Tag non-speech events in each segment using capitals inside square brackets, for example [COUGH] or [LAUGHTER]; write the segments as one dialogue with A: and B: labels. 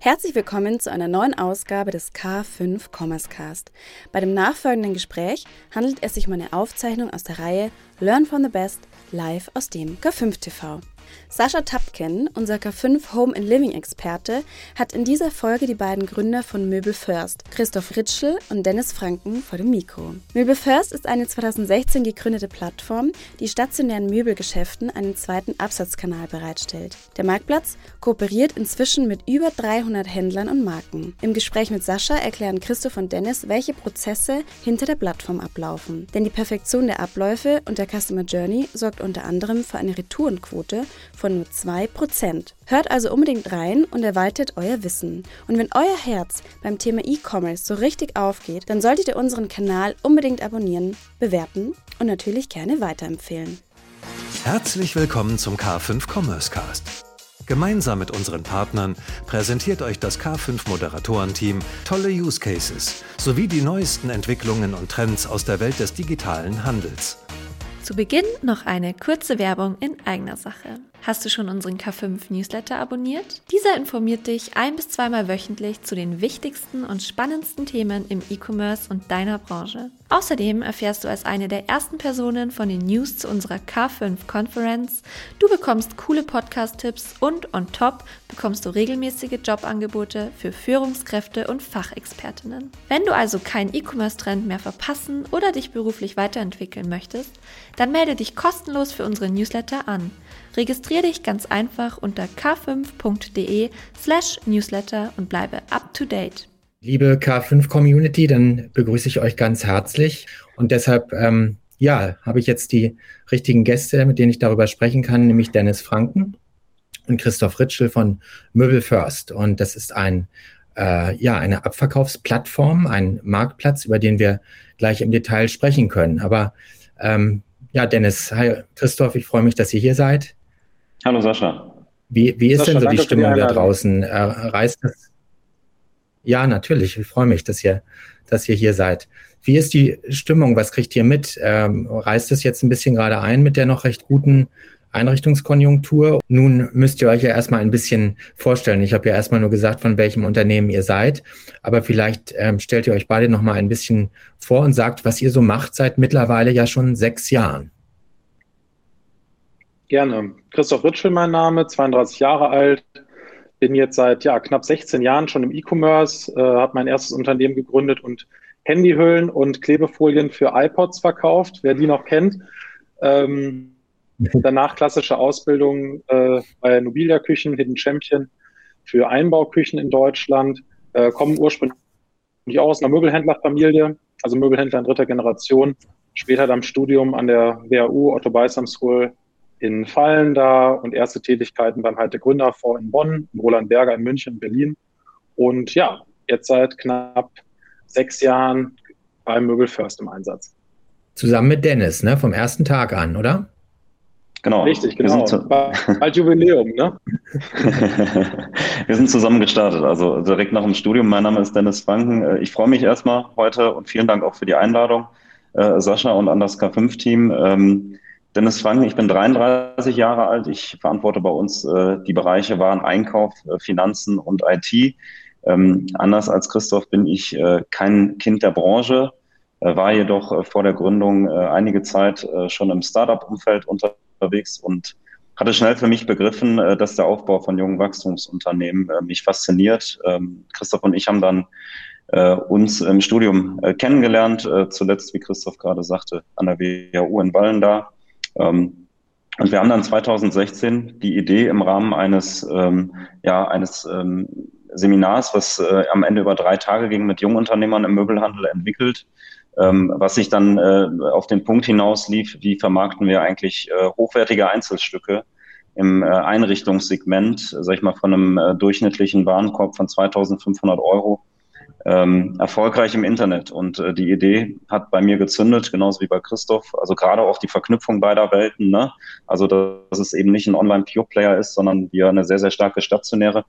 A: Herzlich willkommen zu einer neuen Ausgabe des K5 Commerce Cast. Bei dem nachfolgenden Gespräch handelt es sich um eine Aufzeichnung aus der Reihe Learn from the Best live aus dem K5 TV. Sascha Tapken, unser K5 Home and Living Experte, hat in dieser Folge die beiden Gründer von Möbel First, Christoph Ritschel und Dennis Franken, vor dem Mikro. Möbel First ist eine 2016 gegründete Plattform, die stationären Möbelgeschäften einen zweiten Absatzkanal bereitstellt. Der Marktplatz kooperiert inzwischen mit über 300 Händlern und Marken. Im Gespräch mit Sascha erklären Christoph und Dennis, welche Prozesse hinter der Plattform ablaufen. Denn die Perfektion der Abläufe und der Customer Journey sorgt unter anderem für eine Retourenquote von nur 2%. Hört also unbedingt rein und erweitert euer Wissen. Und wenn euer Herz beim Thema E-Commerce so richtig aufgeht, dann solltet ihr unseren Kanal unbedingt abonnieren, bewerten und natürlich gerne weiterempfehlen.
B: Herzlich willkommen zum K5 Commerce Cast. Gemeinsam mit unseren Partnern präsentiert euch das K5 Moderatorenteam tolle Use Cases sowie die neuesten Entwicklungen und Trends aus der Welt des digitalen Handels.
A: Zu Beginn noch eine kurze Werbung in eigener Sache. Hast du schon unseren K5 Newsletter abonniert? Dieser informiert dich ein bis zweimal wöchentlich zu den wichtigsten und spannendsten Themen im E-Commerce und deiner Branche. Außerdem erfährst du als eine der ersten Personen von den News zu unserer K5 Conference. Du bekommst coole Podcast-Tipps und on top bekommst du regelmäßige Jobangebote für Führungskräfte und Fachexpertinnen. Wenn du also keinen E-Commerce-Trend mehr verpassen oder dich beruflich weiterentwickeln möchtest, dann melde dich kostenlos für unsere Newsletter an. Registriere dich ganz einfach unter k5.de slash newsletter und bleibe up to date.
C: Liebe K5 Community, dann begrüße ich euch ganz herzlich und deshalb, ähm, ja, habe ich jetzt die richtigen Gäste, mit denen ich darüber sprechen kann, nämlich Dennis Franken und Christoph Ritschel von Möbel First. Und das ist ein, äh, ja, eine Abverkaufsplattform, ein Marktplatz, über den wir gleich im Detail sprechen können. Aber ähm, ja, Dennis, hi Christoph, ich freue mich, dass ihr hier seid.
D: Hallo Sascha.
C: Wie, wie ist Sascha, denn so die Stimmung da draußen? Äh, reißt das? Ja, natürlich. Ich freue mich, dass ihr, dass ihr hier seid. Wie ist die Stimmung? Was kriegt ihr mit? Ähm, reißt es jetzt ein bisschen gerade ein mit der noch recht guten Einrichtungskonjunktur? Nun müsst ihr euch ja erstmal ein bisschen vorstellen. Ich habe ja erstmal nur gesagt, von welchem Unternehmen ihr seid. Aber vielleicht ähm, stellt ihr euch beide noch mal ein bisschen vor und sagt, was ihr so macht seit mittlerweile ja schon sechs Jahren.
D: Gerne. Christoph Ritschel, mein Name, 32 Jahre alt, bin jetzt seit ja, knapp 16 Jahren schon im E-Commerce, äh, habe mein erstes Unternehmen gegründet und Handyhüllen und Klebefolien für iPods verkauft, wer die noch kennt. Ähm, [LAUGHS] danach klassische Ausbildung äh, bei Nobilia Küchen, Hidden Champion für Einbauküchen in Deutschland, äh, kommen ursprünglich auch aus einer Möbelhändlerfamilie, also Möbelhändler in dritter Generation. Später dann Studium an der WHU Otto Beisam School in Fallen da und erste Tätigkeiten beim Halte Gründerfonds in Bonn, Roland Berger in München, Berlin. Und ja, jetzt seit knapp sechs Jahren beim Möbel First im Einsatz.
C: Zusammen mit Dennis, ne? Vom ersten Tag an, oder?
D: Genau. Richtig, genau. Bald Jubiläum, ne? [LAUGHS]
E: wir sind zusammen gestartet, also direkt nach dem Studium. Mein Name ist Dennis Franken. Äh, ich freue mich erstmal heute und vielen Dank auch für die Einladung, äh, Sascha und an das K5-Team. Dennis Frank, ich bin 33 Jahre alt. Ich verantworte bei uns äh, die Bereiche Wareneinkauf, äh, Finanzen und IT. Ähm, anders als Christoph bin ich äh, kein Kind der Branche, äh, war jedoch äh, vor der Gründung äh, einige Zeit schon im Startup-Umfeld unterwegs und hatte schnell für mich begriffen, dass der Aufbau von jungen Wachstumsunternehmen mich fasziniert. Ähm, Christoph und ich haben dann äh, uns im Studium äh, kennengelernt, äh, zuletzt, wie Christoph gerade sagte, an der WHU in Wallendar. Ähm, und wir haben dann 2016 die Idee im Rahmen eines, ähm, ja, eines ähm, Seminars, was äh, am Ende über drei Tage ging, mit Jungunternehmern im Möbelhandel entwickelt, ähm, was sich dann äh, auf den Punkt hinaus lief, wie vermarkten wir eigentlich äh, hochwertige Einzelstücke im äh, Einrichtungssegment, sag ich mal, von einem äh, durchschnittlichen Warenkorb von 2500 Euro ähm, erfolgreich im Internet. Und äh, die Idee hat bei mir gezündet, genauso wie bei Christoph. Also gerade auch die Verknüpfung beider Welten. Ne? Also dass es eben nicht ein Online-Pure-Player ist, sondern wir eine sehr, sehr starke stationäre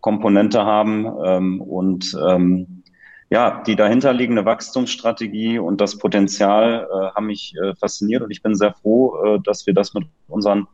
E: Komponente haben ähm, und ähm, ja, die dahinterliegende Wachstumsstrategie und das Potenzial äh, haben mich äh, fasziniert und ich bin sehr froh, äh, dass wir das mit unseren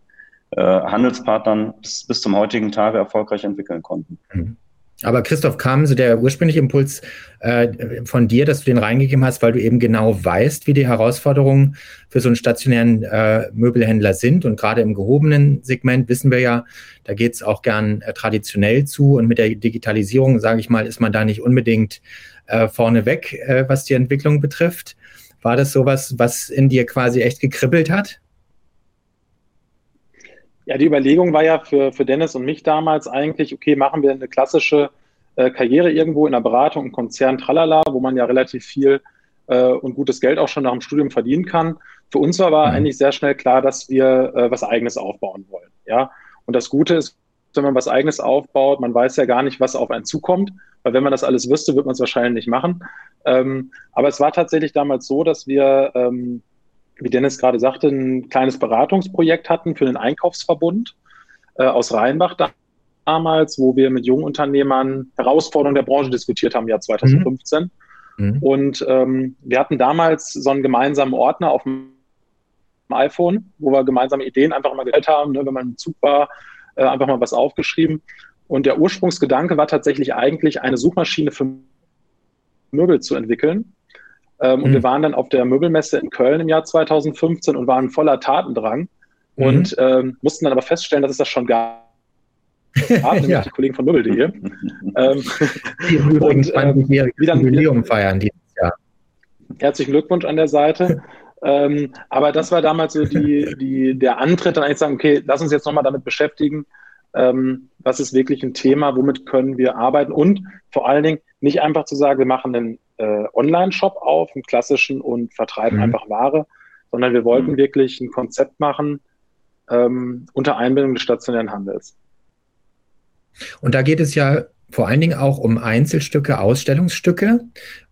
E: äh, Handelspartnern bis, bis zum heutigen Tage erfolgreich entwickeln konnten.
C: Mhm. Aber Christoph, kam so der ursprüngliche Impuls äh, von dir, dass du den reingegeben hast, weil du eben genau weißt, wie die Herausforderungen für so einen stationären äh, Möbelhändler sind. Und gerade im gehobenen Segment wissen wir ja, da geht es auch gern äh, traditionell zu. Und mit der Digitalisierung, sage ich mal, ist man da nicht unbedingt äh, vorneweg, äh, was die Entwicklung betrifft. War das sowas, was in dir quasi echt gekribbelt hat?
D: Ja, die Überlegung war ja für, für Dennis und mich damals eigentlich, okay, machen wir eine klassische äh, Karriere irgendwo in der Beratung, im Konzern, tralala, wo man ja relativ viel äh, und gutes Geld auch schon nach dem Studium verdienen kann. Für uns war aber mhm. eigentlich sehr schnell klar, dass wir äh, was Eigenes aufbauen wollen. Ja, und das Gute ist, wenn man was Eigenes aufbaut, man weiß ja gar nicht, was auf einen zukommt, weil wenn man das alles wüsste, würde man es wahrscheinlich nicht machen. Ähm, aber es war tatsächlich damals so, dass wir ähm, wie Dennis gerade sagte, ein kleines Beratungsprojekt hatten für den Einkaufsverbund äh, aus Rheinbach damals, wo wir mit jungen Unternehmern Herausforderungen der Branche diskutiert haben, Jahr 2015. Mhm. Und ähm, wir hatten damals so einen gemeinsamen Ordner auf dem iPhone, wo wir gemeinsame Ideen einfach mal geteilt haben, ne, wenn man im Zug war, äh, einfach mal was aufgeschrieben. Und der Ursprungsgedanke war tatsächlich eigentlich, eine Suchmaschine für Möbel zu entwickeln, ähm, mhm. Und wir waren dann auf der Möbelmesse in Köln im Jahr 2015 und waren voller Tatendrang mhm. und ähm, mussten dann aber feststellen, dass es das schon [LAUGHS] gab. ja. die Kollegen von Möbel.de. [LAUGHS] ähm,
C: die übrigens ähm, Jubiläum feiern dieses Jahr.
D: Herzlichen Glückwunsch an der Seite. [LAUGHS] ähm, aber das war damals so die, die, der Antritt, dann eigentlich sagen, okay, lass uns jetzt nochmal damit beschäftigen, ähm, was ist wirklich ein Thema, womit können wir arbeiten und vor allen Dingen nicht einfach zu sagen, wir machen einen äh, Online-Shop auf, einen klassischen und vertreiben mhm. einfach Ware, sondern wir wollten mhm. wirklich ein Konzept machen ähm, unter Einbindung des stationären Handels.
C: Und da geht es ja vor allen Dingen auch um Einzelstücke, Ausstellungsstücke,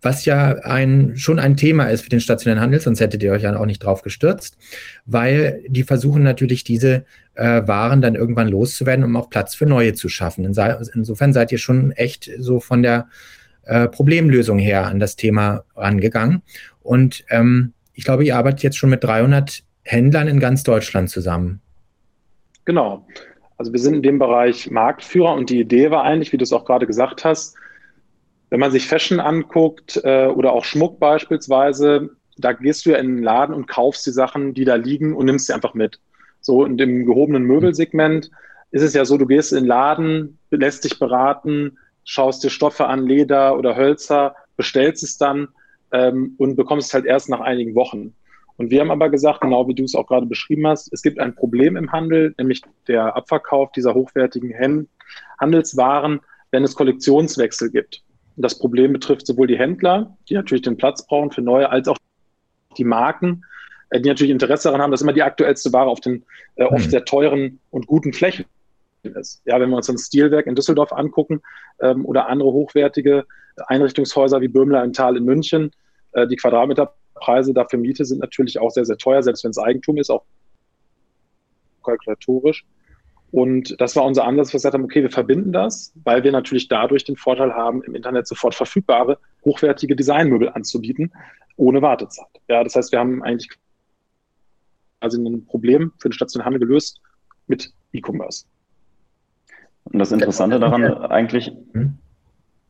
C: was ja ein, schon ein Thema ist für den stationären Handel, sonst hättet ihr euch ja auch nicht drauf gestürzt, weil die versuchen natürlich diese äh, Waren dann irgendwann loszuwerden, um auch Platz für neue zu schaffen. Insofern seid ihr schon echt so von der äh, Problemlösung her an das Thema rangegangen. Und ähm, ich glaube, ihr arbeitet jetzt schon mit 300 Händlern in ganz Deutschland zusammen.
D: Genau. Also wir sind in dem Bereich Marktführer und die Idee war eigentlich, wie du es auch gerade gesagt hast, wenn man sich Fashion anguckt äh, oder auch Schmuck beispielsweise, da gehst du ja in den Laden und kaufst die Sachen, die da liegen und nimmst sie einfach mit. So in dem gehobenen Möbelsegment ist es ja so, du gehst in den Laden, lässt dich beraten, schaust dir Stoffe an, Leder oder Hölzer, bestellst es dann ähm, und bekommst es halt erst nach einigen Wochen. Und wir haben aber gesagt, genau wie du es auch gerade beschrieben hast, es gibt ein Problem im Handel, nämlich der Abverkauf dieser hochwertigen Handelswaren, wenn es Kollektionswechsel gibt. Und das Problem betrifft sowohl die Händler, die natürlich den Platz brauchen für neue, als auch die Marken, äh, die natürlich Interesse daran haben, dass immer die aktuellste Ware auf den äh, oft sehr teuren und guten Flächen ist. Ja, wenn wir uns ein Stilwerk in Düsseldorf angucken ähm, oder andere hochwertige Einrichtungshäuser wie Böhmler im Tal in München, äh, die Quadratmeterpreise dafür Miete sind natürlich auch sehr, sehr teuer, selbst wenn es Eigentum ist, auch kalkulatorisch. Und das war unser Ansatz, wir gesagt haben, okay, wir verbinden das, weil wir natürlich dadurch den Vorteil haben, im Internet sofort verfügbare, hochwertige Designmöbel anzubieten, ohne Wartezeit. Ja, das heißt, wir haben eigentlich quasi ein Problem für den stationären Handel gelöst mit E-Commerce.
E: Und das Interessante daran eigentlich. Hm?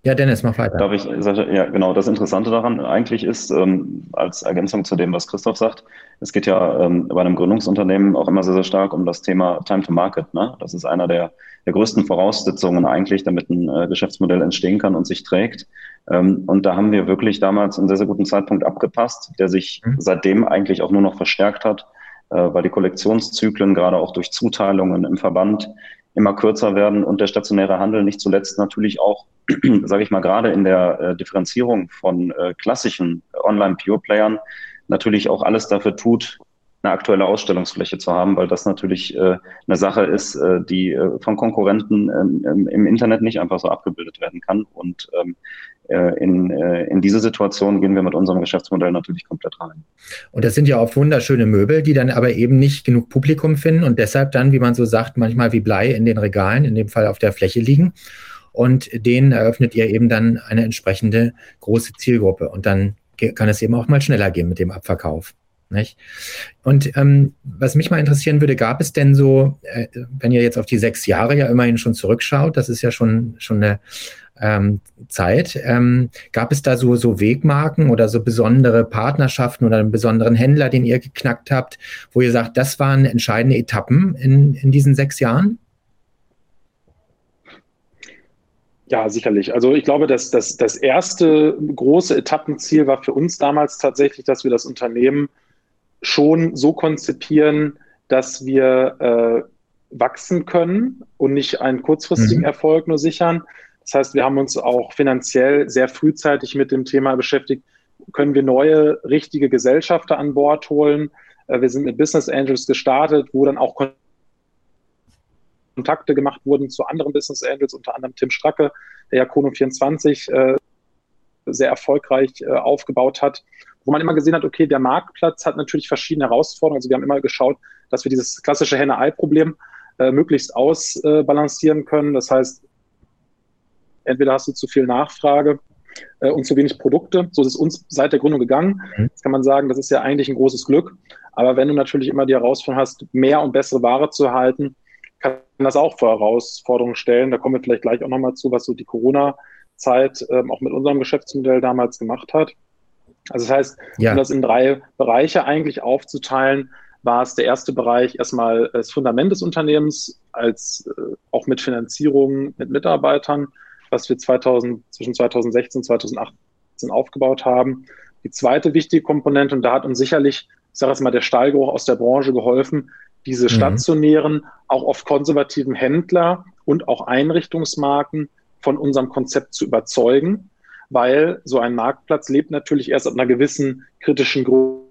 C: Ja, Dennis, mach weiter.
E: Darf ich, ja, genau. Das Interessante daran eigentlich ist, ähm, als Ergänzung zu dem, was Christoph sagt, es geht ja ähm, bei einem Gründungsunternehmen auch immer sehr, sehr stark um das Thema Time to Market. Ne? Das ist einer der, der größten Voraussetzungen eigentlich, damit ein äh, Geschäftsmodell entstehen kann und sich trägt. Ähm, und da haben wir wirklich damals einen sehr, sehr guten Zeitpunkt abgepasst, der sich mhm. seitdem eigentlich auch nur noch verstärkt hat, äh, weil die Kollektionszyklen gerade auch durch Zuteilungen im Verband immer kürzer werden und der stationäre Handel nicht zuletzt natürlich auch, [CLEARS THROAT] sage ich mal, gerade in der äh, Differenzierung von äh, klassischen Online-Pure-Playern natürlich auch alles dafür tut, eine aktuelle Ausstellungsfläche zu haben, weil das natürlich äh, eine Sache ist, äh, die äh, von Konkurrenten ähm, im Internet nicht einfach so abgebildet werden kann. Und ähm, äh, in, äh, in diese Situation gehen wir mit unserem Geschäftsmodell natürlich komplett rein.
C: Und das sind ja oft wunderschöne Möbel, die dann aber eben nicht genug Publikum finden und deshalb dann, wie man so sagt, manchmal wie Blei in den Regalen, in dem Fall auf der Fläche liegen. Und denen eröffnet ihr eben dann eine entsprechende große Zielgruppe. Und dann kann es eben auch mal schneller gehen mit dem Abverkauf. Nicht? Und ähm, was mich mal interessieren würde, gab es denn so, äh, wenn ihr jetzt auf die sechs Jahre ja immerhin schon zurückschaut, das ist ja schon, schon eine ähm, Zeit. Ähm, gab es da so, so Wegmarken oder so besondere Partnerschaften oder einen besonderen Händler, den ihr geknackt habt, wo ihr sagt, das waren entscheidende Etappen in, in diesen sechs Jahren?
D: Ja, sicherlich. Also ich glaube, dass das, das erste große Etappenziel war für uns damals tatsächlich, dass wir das Unternehmen schon so konzipieren, dass wir äh, wachsen können und nicht einen kurzfristigen mhm. Erfolg nur sichern. Das heißt, wir haben uns auch finanziell sehr frühzeitig mit dem Thema beschäftigt, können wir neue, richtige Gesellschafter an Bord holen. Äh, wir sind mit Business Angels gestartet, wo dann auch Kontakte gemacht wurden zu anderen Business Angels, unter anderem Tim Stracke, der ja Kono24 äh, sehr erfolgreich äh, aufgebaut hat, wo man immer gesehen hat, okay, der Marktplatz hat natürlich verschiedene Herausforderungen. Also wir haben immer geschaut, dass wir dieses klassische Henne-Ei-Problem äh, möglichst ausbalancieren können. Das heißt, entweder hast du zu viel Nachfrage äh, und zu wenig Produkte. So ist es uns seit der Gründung gegangen. Mhm. Jetzt kann man sagen, das ist ja eigentlich ein großes Glück. Aber wenn du natürlich immer die Herausforderung hast, mehr und bessere Ware zu erhalten, kann das auch vor Herausforderungen stellen. Da kommen wir vielleicht gleich auch nochmal zu, was so die Corona-Zeit ähm, auch mit unserem Geschäftsmodell damals gemacht hat. Also das heißt, ja. um das in drei Bereiche eigentlich aufzuteilen, war es der erste Bereich erstmal das Fundament des Unternehmens, als äh, auch mit Finanzierung mit Mitarbeitern, was wir 2000, zwischen 2016 und 2018 aufgebaut haben. Die zweite wichtige Komponente, und da hat uns sicherlich, ich sage jetzt mal, der Stahlgeruch aus der Branche geholfen, diese mhm. stationären, auch oft konservativen Händler und auch Einrichtungsmarken von unserem Konzept zu überzeugen, weil so ein Marktplatz lebt natürlich erst ab einer gewissen kritischen Größe.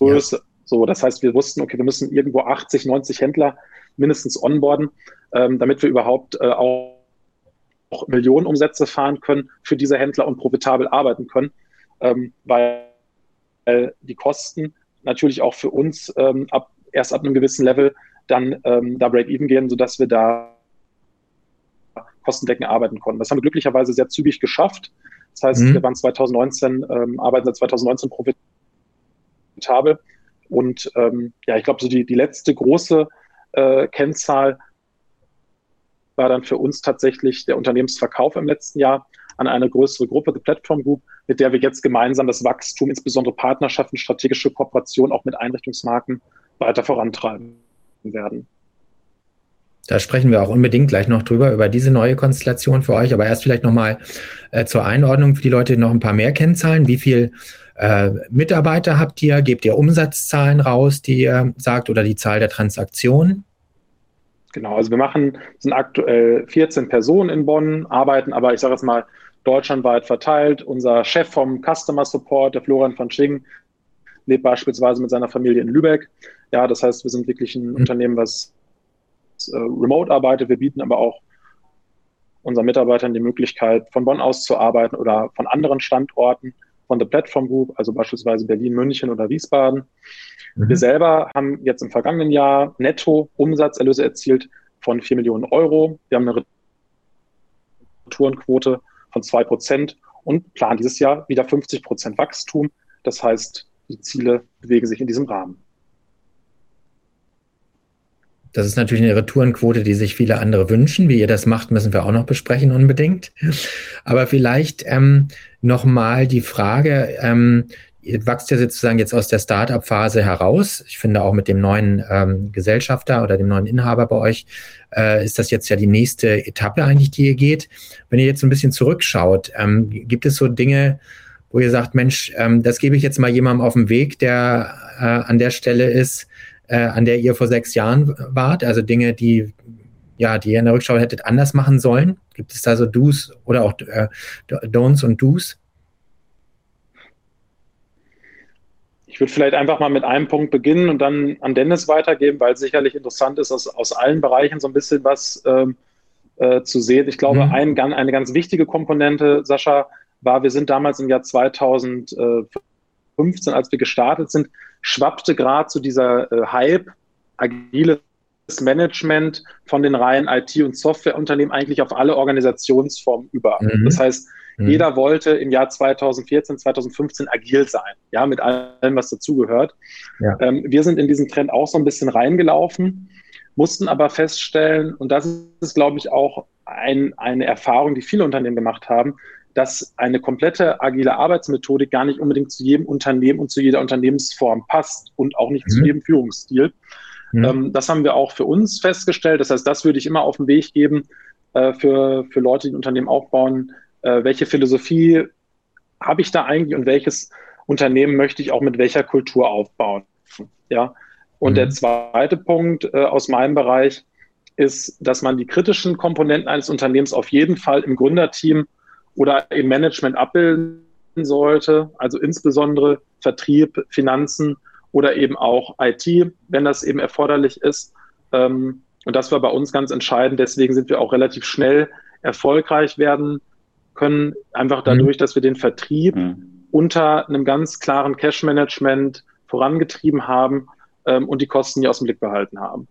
D: Ja. So, das heißt, wir wussten, okay, wir müssen irgendwo 80, 90 Händler mindestens onboarden, ähm, damit wir überhaupt äh, auch, auch Millionenumsätze fahren können für diese Händler und profitabel arbeiten können, ähm, weil die Kosten natürlich auch für uns ähm, ab, erst ab einem gewissen Level dann ähm, da Break-Even gehen, sodass wir da kostendeckend arbeiten konnten. Das haben wir glücklicherweise sehr zügig geschafft. Das heißt, mhm. wir waren 2019, ähm, arbeiten seit 2019 profitabel. Und ähm, ja, ich glaube, so die, die letzte große äh, Kennzahl war dann für uns tatsächlich der Unternehmensverkauf im letzten Jahr an eine größere Gruppe, die Platform Group, mit der wir jetzt gemeinsam das Wachstum, insbesondere Partnerschaften, strategische Kooperation auch mit Einrichtungsmarken weiter vorantreiben werden.
C: Da sprechen wir auch unbedingt gleich noch drüber, über diese neue Konstellation für euch. Aber erst vielleicht nochmal äh, zur Einordnung für die Leute noch ein paar mehr Kennzahlen. Wie viel äh, Mitarbeiter habt ihr? Gebt ihr Umsatzzahlen raus, die ihr sagt, oder die Zahl der Transaktionen?
D: Genau, also wir machen, sind aktuell 14 Personen in Bonn, arbeiten aber, ich sage jetzt mal, deutschlandweit verteilt. Unser Chef vom Customer Support, der Florian von Sching, lebt beispielsweise mit seiner Familie in Lübeck. Ja, das heißt, wir sind wirklich ein mhm. Unternehmen, was äh, remote arbeitet. Wir bieten aber auch unseren Mitarbeitern die Möglichkeit, von Bonn aus zu arbeiten oder von anderen Standorten von der Platform Group, also beispielsweise Berlin, München oder Wiesbaden. Mhm. Wir selber haben jetzt im vergangenen Jahr netto Umsatzerlöse erzielt von 4 Millionen Euro. Wir haben eine Retourenquote von 2 Prozent und planen dieses Jahr wieder 50 Prozent Wachstum. Das heißt, die Ziele bewegen sich in diesem Rahmen.
C: Das ist natürlich eine Retourenquote, die sich viele andere wünschen. Wie ihr das macht, müssen wir auch noch besprechen unbedingt. Aber vielleicht ähm, nochmal die Frage, ähm, ihr wächst ja sozusagen jetzt aus der Startup-Phase heraus. Ich finde auch mit dem neuen ähm, Gesellschafter oder dem neuen Inhaber bei euch äh, ist das jetzt ja die nächste Etappe eigentlich, die ihr geht. Wenn ihr jetzt ein bisschen zurückschaut, ähm, gibt es so Dinge, wo ihr sagt, Mensch, ähm, das gebe ich jetzt mal jemandem auf den Weg, der äh, an der Stelle ist, äh, an der ihr vor sechs Jahren wart? Also Dinge, die ja, die ihr in der Rückschau hättet anders machen sollen? Gibt es da so Do's oder auch äh, Don'ts und Do's?
D: Ich würde vielleicht einfach mal mit einem Punkt beginnen und dann an Dennis weitergeben, weil es sicherlich interessant ist, aus, aus allen Bereichen so ein bisschen was ähm, äh, zu sehen. Ich glaube, mhm. ein, eine ganz wichtige Komponente, Sascha, war, wir sind damals im Jahr 2015, als wir gestartet sind, schwappte gerade zu dieser äh, Hype, agiles Management von den reinen IT- und Softwareunternehmen eigentlich auf alle Organisationsformen über. Mhm. Das heißt, mhm. jeder wollte im Jahr 2014, 2015 agil sein, ja, mit allem, was dazugehört. Ja. Ähm, wir sind in diesen Trend auch so ein bisschen reingelaufen, mussten aber feststellen, und das ist, glaube ich, auch ein, eine Erfahrung, die viele Unternehmen gemacht haben, dass eine komplette agile Arbeitsmethodik gar nicht unbedingt zu jedem Unternehmen und zu jeder Unternehmensform passt und auch nicht mhm. zu jedem Führungsstil. Mhm. Ähm, das haben wir auch für uns festgestellt. Das heißt, das würde ich immer auf den Weg geben äh, für, für Leute, die ein Unternehmen aufbauen. Äh, welche Philosophie habe ich da eigentlich und welches Unternehmen möchte ich auch mit welcher Kultur aufbauen? Ja. Und mhm. der zweite Punkt äh, aus meinem Bereich ist, dass man die kritischen Komponenten eines Unternehmens auf jeden Fall im Gründerteam oder im Management abbilden sollte, also insbesondere Vertrieb, Finanzen oder eben auch IT, wenn das eben erforderlich ist. Ähm, und das war bei uns ganz entscheidend. Deswegen sind wir auch relativ schnell erfolgreich werden können, einfach mhm. dadurch, dass wir den Vertrieb mhm. unter einem ganz klaren Cash-Management vorangetrieben haben ähm, und die Kosten nie aus dem Blick behalten haben.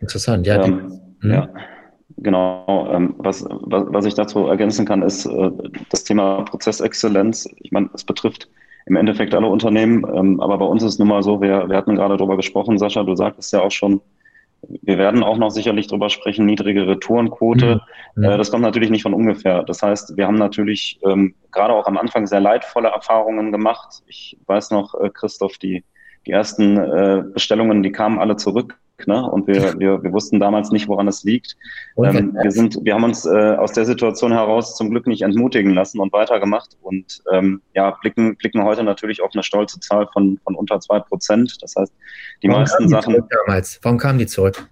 C: Interessant, ja.
E: Ähm, ja. Genau. Ähm, was, was, was ich dazu ergänzen kann, ist äh, das Thema Prozessexzellenz. Ich meine, es betrifft im Endeffekt alle Unternehmen, ähm, aber bei uns ist es nun mal so, wir, wir hatten gerade darüber gesprochen, Sascha, du sagtest ja auch schon, wir werden auch noch sicherlich drüber sprechen, niedrige Retourenquote. Mhm. Äh, das kommt natürlich nicht von ungefähr. Das heißt, wir haben natürlich ähm, gerade auch am Anfang sehr leidvolle Erfahrungen gemacht. Ich weiß noch, äh, Christoph, die, die ersten äh, Bestellungen, die kamen alle zurück Ne? Und wir, wir, wir wussten damals nicht, woran es liegt. Ähm, wir, sind, wir haben uns äh, aus der Situation heraus zum Glück nicht entmutigen lassen und weitergemacht und ähm, ja, blicken, blicken heute natürlich auf eine stolze Zahl von, von unter zwei Prozent. Das heißt, die Warum meisten die Sachen.
C: Damals? Warum kamen die zurück?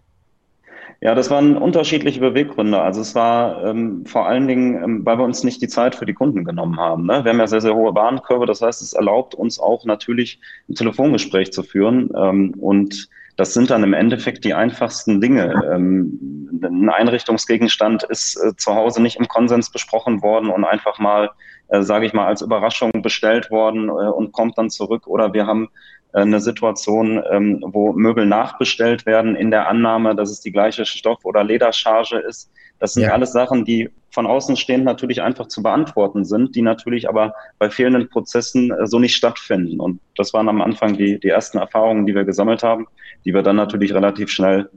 E: Ja, das waren unterschiedliche Beweggründe. Also es war ähm, vor allen Dingen, ähm, weil wir uns nicht die Zeit für die Kunden genommen haben. Ne? Wir haben ja sehr, sehr hohe Warenkörbe. Das heißt, es erlaubt uns auch natürlich ein Telefongespräch zu führen. Ähm, und das sind dann im Endeffekt die einfachsten Dinge. Ähm, ein Einrichtungsgegenstand ist äh, zu Hause nicht im Konsens besprochen worden und einfach mal, äh, sage ich mal, als Überraschung bestellt worden äh, und kommt dann zurück. Oder wir haben eine Situation, ähm, wo Möbel nachbestellt werden in der Annahme, dass es die gleiche Stoff- oder Ledercharge ist. Das sind ja. alles Sachen, die von außen stehend natürlich einfach zu beantworten sind, die natürlich aber bei fehlenden Prozessen äh, so nicht stattfinden. Und das waren am Anfang die, die ersten Erfahrungen, die wir gesammelt haben, die wir dann natürlich relativ schnell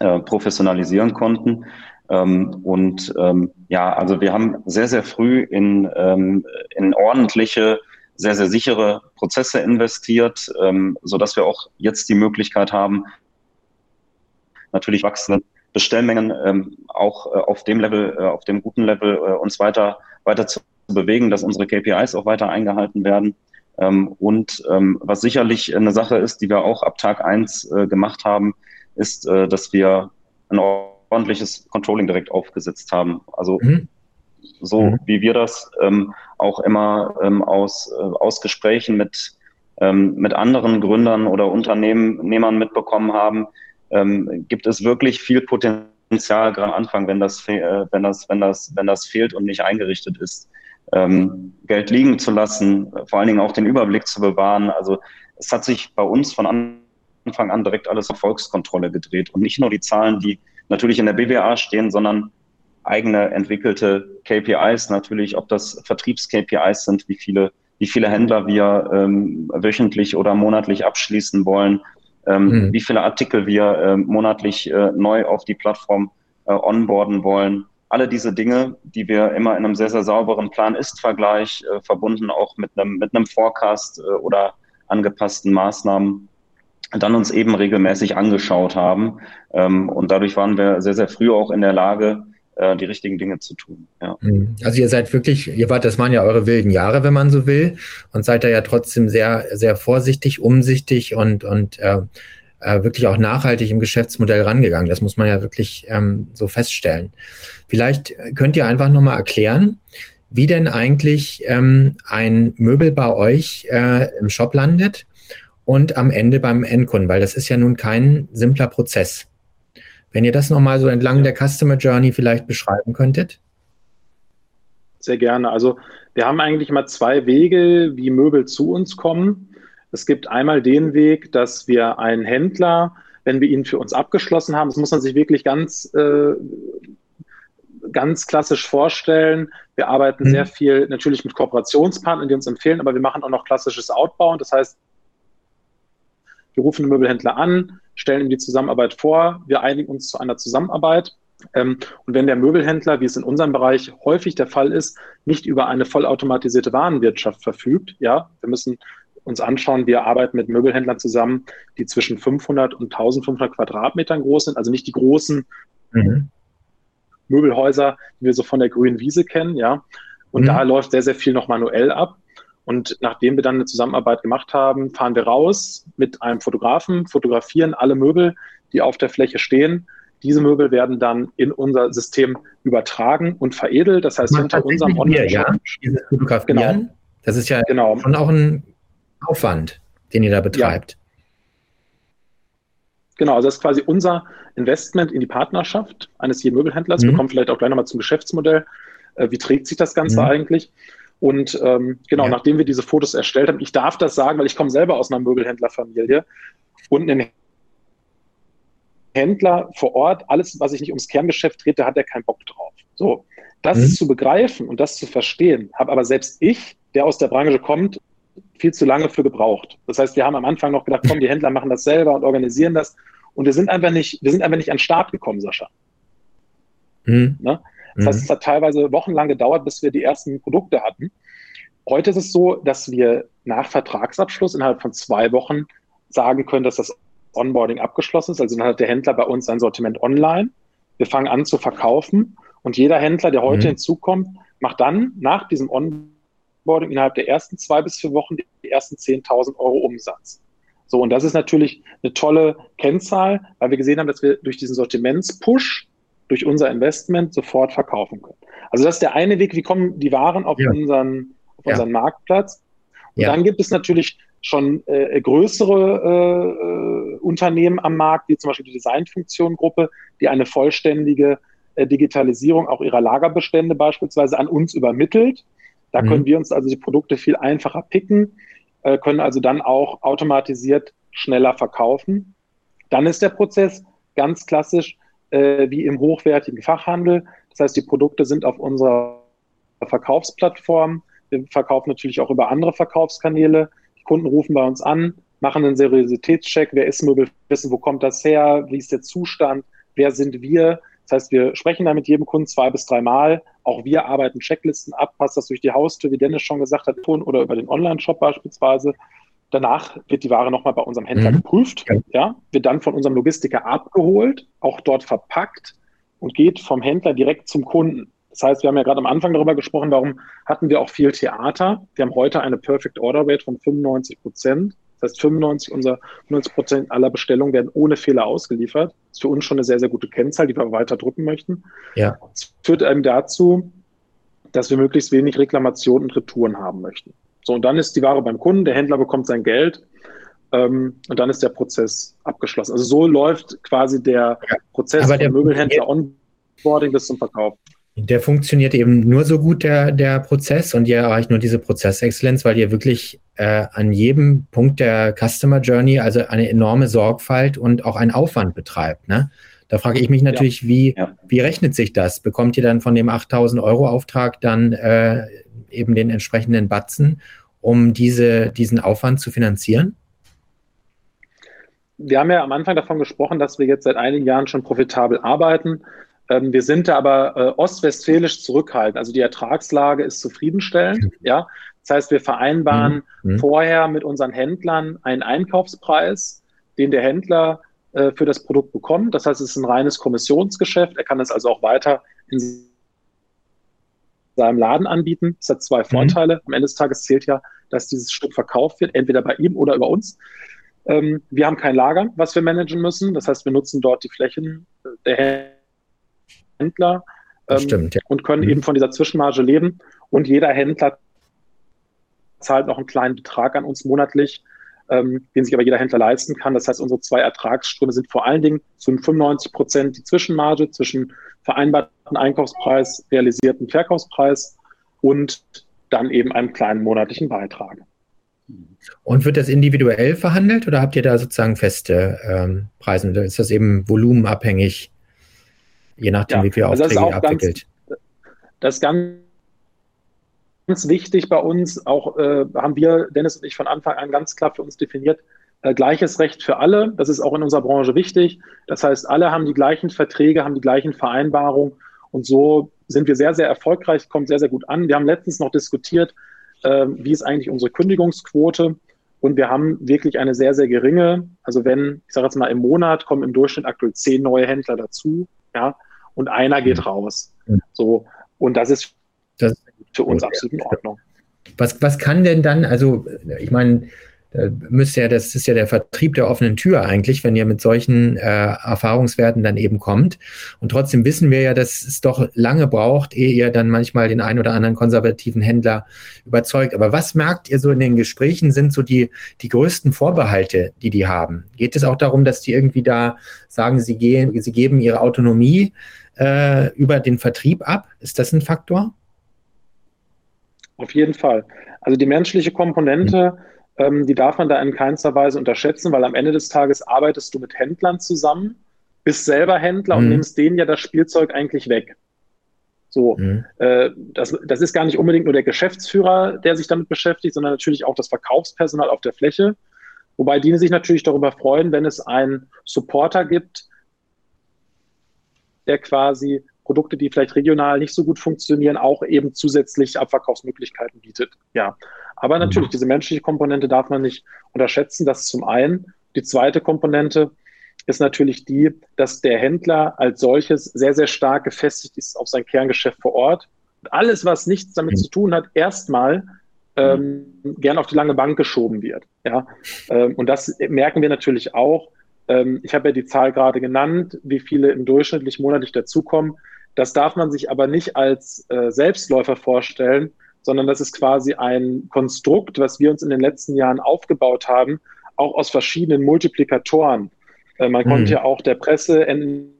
E: äh, professionalisieren konnten. Ähm, und ähm, ja, also wir haben sehr, sehr früh in, ähm, in ordentliche sehr, sehr sichere Prozesse investiert, ähm, so dass wir auch jetzt die Möglichkeit haben, natürlich wachsende Bestellmengen ähm, auch äh, auf dem Level, äh, auf dem guten Level äh, uns weiter, weiter zu bewegen, dass unsere KPIs auch weiter eingehalten werden. Ähm, und ähm, was sicherlich eine Sache ist, die wir auch ab Tag eins äh, gemacht haben, ist, äh, dass wir ein ordentliches Controlling direkt aufgesetzt haben. Also mhm so mhm. wie wir das ähm, auch immer ähm, aus, äh, aus Gesprächen mit, ähm, mit anderen Gründern oder Unternehmern mitbekommen haben, ähm, gibt es wirklich viel Potenzial gerade am Anfang, wenn das, äh, wenn das, wenn das, wenn das fehlt und nicht eingerichtet ist, ähm, Geld liegen zu lassen, vor allen Dingen auch den Überblick zu bewahren. Also es hat sich bei uns von Anfang an direkt alles auf Volkskontrolle gedreht und nicht nur die Zahlen, die natürlich in der BWA stehen, sondern eigene entwickelte KPIs natürlich, ob das Vertriebs-KPIs sind, wie viele, wie viele Händler wir ähm, wöchentlich oder monatlich abschließen wollen, ähm, mhm. wie viele Artikel wir äh, monatlich äh, neu auf die Plattform äh, onboarden wollen. Alle diese Dinge, die wir immer in einem sehr, sehr sauberen Plan-Ist-Vergleich äh, verbunden auch mit einem, mit einem Forecast äh, oder angepassten Maßnahmen dann uns eben regelmäßig angeschaut haben. Ähm, und dadurch waren wir sehr, sehr früh auch in der Lage, äh, die richtigen Dinge zu tun. Ja.
C: Mhm. Also ihr seid wirklich, ihr wart, das waren ja eure wilden Jahre, wenn man so will, und seid da ja trotzdem sehr, sehr vorsichtig, umsichtig und, und äh, äh, wirklich auch nachhaltig im Geschäftsmodell rangegangen. Das muss man ja wirklich ähm, so feststellen. Vielleicht könnt ihr einfach nochmal erklären, wie denn eigentlich ähm, ein Möbel bei euch äh, im Shop landet und am Ende beim Endkunden, weil das ist ja nun kein simpler Prozess. Wenn ihr das nochmal so entlang der Customer Journey vielleicht beschreiben könntet?
D: Sehr gerne. Also wir haben eigentlich immer zwei Wege, wie Möbel zu uns kommen. Es gibt einmal den Weg, dass wir einen Händler, wenn wir ihn für uns abgeschlossen haben, das muss man sich wirklich ganz, äh, ganz klassisch vorstellen. Wir arbeiten mhm. sehr viel natürlich mit Kooperationspartnern, die uns empfehlen, aber wir machen auch noch klassisches Outbound. Das heißt, wir rufen den Möbelhändler an, stellen ihm die Zusammenarbeit vor, wir einigen uns zu einer Zusammenarbeit Ähm, und wenn der Möbelhändler, wie es in unserem Bereich häufig der Fall ist, nicht über eine vollautomatisierte Warenwirtschaft verfügt, ja, wir müssen uns anschauen, wir arbeiten mit Möbelhändlern zusammen, die zwischen 500 und 1500 Quadratmetern groß sind, also nicht die großen mhm. Möbelhäuser, die wir so von der grünen Wiese kennen, ja. Und mhm. da läuft sehr, sehr viel noch manuell ab. Und nachdem wir dann eine Zusammenarbeit gemacht haben, fahren wir raus mit einem Fotografen, fotografieren alle Möbel, die auf der Fläche stehen. Diese Möbel werden dann in unser System übertragen und veredelt. Das heißt, hinter unserem
C: online ja, dieses Fotografieren, genau. das ist ja genau. schon auch ein Aufwand, den ihr da betreibt. Ja.
D: Genau, also das ist quasi unser Investment in die Partnerschaft eines jeden Möbelhändlers. Mhm. Wir kommen vielleicht auch gleich nochmal zum Geschäftsmodell. Äh, wie trägt sich das Ganze mhm. eigentlich? Und ähm, genau, ja. nachdem wir diese Fotos erstellt haben, ich darf das sagen, weil ich komme selber aus einer Möbelhändlerfamilie und ein Händler vor Ort, alles, was sich nicht ums Kerngeschäft dreht, da hat er keinen Bock drauf. So, das mhm. zu begreifen und das zu verstehen, habe aber selbst ich, der aus der Branche kommt, viel zu lange für gebraucht. Das heißt, wir haben am Anfang noch gedacht, komm, die Händler machen das selber und organisieren das. Und wir sind einfach nicht, wir sind einfach nicht an den Start gekommen, Sascha. Mhm. Ne? Das heißt, mhm. es hat teilweise wochenlang gedauert, bis wir die ersten Produkte hatten. Heute ist es so, dass wir nach Vertragsabschluss innerhalb von zwei Wochen sagen können, dass das Onboarding abgeschlossen ist. Also dann hat der Händler bei uns sein Sortiment online. Wir fangen an zu verkaufen und jeder Händler, der heute mhm. hinzukommt, macht dann nach diesem Onboarding Onboarding innerhalb der ersten zwei bis vier Wochen die ersten 10.000 Euro Umsatz. So, und das ist natürlich eine tolle Kennzahl, weil wir gesehen haben, dass wir durch diesen Sortimentspush, durch unser Investment sofort verkaufen können. Also das ist der eine Weg, wie kommen die Waren auf ja. unseren, auf ja. unseren Marktplatz. Und ja. dann gibt es natürlich schon äh, größere äh, Unternehmen am Markt, wie zum Beispiel die Designfunktion-Gruppe, die eine vollständige äh, Digitalisierung auch ihrer Lagerbestände beispielsweise an uns übermittelt. Da mhm. können wir uns also die Produkte viel einfacher picken, äh, können also dann auch automatisiert schneller verkaufen. Dann ist der Prozess ganz klassisch äh, wie im hochwertigen Fachhandel. Das heißt, die Produkte sind auf unserer Verkaufsplattform. Wir verkaufen natürlich auch über andere Verkaufskanäle. Die Kunden rufen bei uns an, machen einen Seriositätscheck. Wer ist Möbel? Wissen, wo kommt das her? Wie ist der Zustand? Wer sind wir? Das heißt, wir sprechen da mit jedem Kunden zwei bis drei Mal. Auch wir arbeiten Checklisten ab, passt das durch die Haustür, wie Dennis schon gesagt hat, oder über den Online-Shop beispielsweise. Danach wird die Ware nochmal bei unserem Händler mhm. geprüft, ja, wird dann von unserem Logistiker abgeholt, auch dort verpackt und geht vom Händler direkt zum Kunden. Das heißt, wir haben ja gerade am Anfang darüber gesprochen, warum hatten wir auch viel Theater. Wir haben heute eine Perfect Order Rate von 95 Prozent. Das heißt, 95 unser 90 Prozent aller Bestellungen werden ohne Fehler ausgeliefert. Das ist für uns schon eine sehr, sehr gute Kennzahl, die wir weiter drücken möchten. Ja. Das führt einem dazu, dass wir möglichst wenig Reklamationen und Retouren haben möchten. So, und dann ist die Ware beim Kunden, der Händler bekommt sein Geld ähm, und dann ist der Prozess abgeschlossen. Also so läuft quasi der Prozess
C: Aber der
D: Möbelhändler Onboarding bis zum Verkauf.
C: Der funktioniert eben nur so gut, der, der Prozess, und ihr erreicht nur diese Prozessexzellenz, weil ihr wirklich äh, an jedem Punkt der Customer Journey also eine enorme Sorgfalt und auch einen Aufwand betreibt. Ne? Da frage ich mich natürlich, ja. Wie, ja. wie rechnet sich das? Bekommt ihr dann von dem 8000 Euro Auftrag dann äh, eben den entsprechenden Batzen, um diese, diesen Aufwand zu finanzieren?
D: Wir haben ja am Anfang davon gesprochen, dass wir jetzt seit einigen Jahren schon profitabel arbeiten. Ähm, wir sind da aber äh, ostwestfälisch zurückhaltend. Also die Ertragslage ist zufriedenstellend. Ja, das heißt, wir vereinbaren mhm. mhm. vorher mit unseren Händlern einen Einkaufspreis, den der Händler äh, für das Produkt bekommt. Das heißt, es ist ein reines Kommissionsgeschäft. Er kann es also auch weiter in seinem Laden anbieten. Das hat zwei mhm. Vorteile. Am Ende des Tages zählt ja, dass dieses Stück verkauft wird, entweder bei ihm oder über uns. Ähm, wir haben kein Lager, was wir managen müssen. Das heißt, wir nutzen dort die Flächen der Händler Händler ähm, stimmt, ja. und können mhm. eben von dieser Zwischenmarge leben. Und jeder Händler zahlt noch einen kleinen Betrag an uns monatlich, ähm, den sich aber jeder Händler leisten kann. Das heißt, unsere zwei Ertragsströme sind vor allen Dingen zu 95 Prozent die Zwischenmarge zwischen vereinbarten Einkaufspreis, realisierten Verkaufspreis und dann eben einem kleinen monatlichen Beitrag.
C: Und wird das individuell verhandelt oder habt ihr da sozusagen feste ähm, Preise? Ist das eben volumenabhängig? je nachdem, ja, wie viel also Aufträge ihr abwickelt.
D: Ganz, das ist ganz, ganz wichtig bei uns. Auch äh, haben wir, Dennis und ich, von Anfang an ganz klar für uns definiert, Äh, gleiches Recht für alle, das ist auch in unserer Branche wichtig. Das heißt, alle haben die gleichen Verträge, haben die gleichen Vereinbarungen und so sind wir sehr, sehr erfolgreich, kommt sehr, sehr gut an. Wir haben letztens noch diskutiert, äh, wie ist eigentlich unsere Kündigungsquote und wir haben wirklich eine sehr, sehr geringe, also wenn, ich sage jetzt mal im Monat kommen im Durchschnitt aktuell zehn neue Händler dazu, ja, und einer geht mhm. raus. So, und das ist das für uns absolut in Ordnung.
C: Was, was kann denn dann, also ich meine, müsste ja, das ist ja der Vertrieb der offenen Tür eigentlich, wenn ihr mit solchen äh, Erfahrungswerten dann eben kommt. Und trotzdem wissen wir ja, dass es doch lange braucht, ehe ihr dann manchmal den einen oder anderen konservativen Händler überzeugt. Aber was merkt ihr so in den Gesprächen, sind so die, die größten Vorbehalte, die die haben? Geht es auch darum, dass die irgendwie da sagen, sie, gehen, sie geben ihre Autonomie äh, über den Vertrieb ab? Ist das ein Faktor?
D: Auf jeden Fall. Also die menschliche Komponente, mhm ähm, die darf man da in keinster Weise unterschätzen, weil am Ende des Tages arbeitest du mit Händlern zusammen, bist selber Händler mhm. und nimmst denen ja das Spielzeug eigentlich weg. So, mhm. äh, das, das ist gar nicht unbedingt nur der Geschäftsführer, der sich damit beschäftigt, sondern natürlich auch das Verkaufspersonal auf der Fläche. Wobei die sich natürlich darüber freuen, wenn es einen Supporter gibt, der quasi Produkte, die vielleicht regional nicht so gut funktionieren, auch eben zusätzlich Abverkaufsmöglichkeiten bietet. Ja, aber mhm. natürlich, diese menschliche Komponente darf man nicht unterschätzen. Das zum einen. Die zweite Komponente ist natürlich die, dass der Händler als solches sehr, sehr stark gefestigt ist auf sein Kerngeschäft vor Ort. Und alles, was nichts damit mhm. zu tun hat, erstmal ähm, gern auf die lange Bank geschoben wird. Ja? Ähm, und das merken wir natürlich auch. Ähm, ich habe ja die Zahl gerade genannt, wie viele im durchschnittlich monatlich dazukommen. Das darf man sich aber nicht als äh, Selbstläufer vorstellen, sondern das ist quasi ein Konstrukt, was wir uns in den letzten Jahren aufgebaut haben, auch aus verschiedenen Multiplikatoren. Äh, man mhm. konnte ja auch der Presse entnehmen,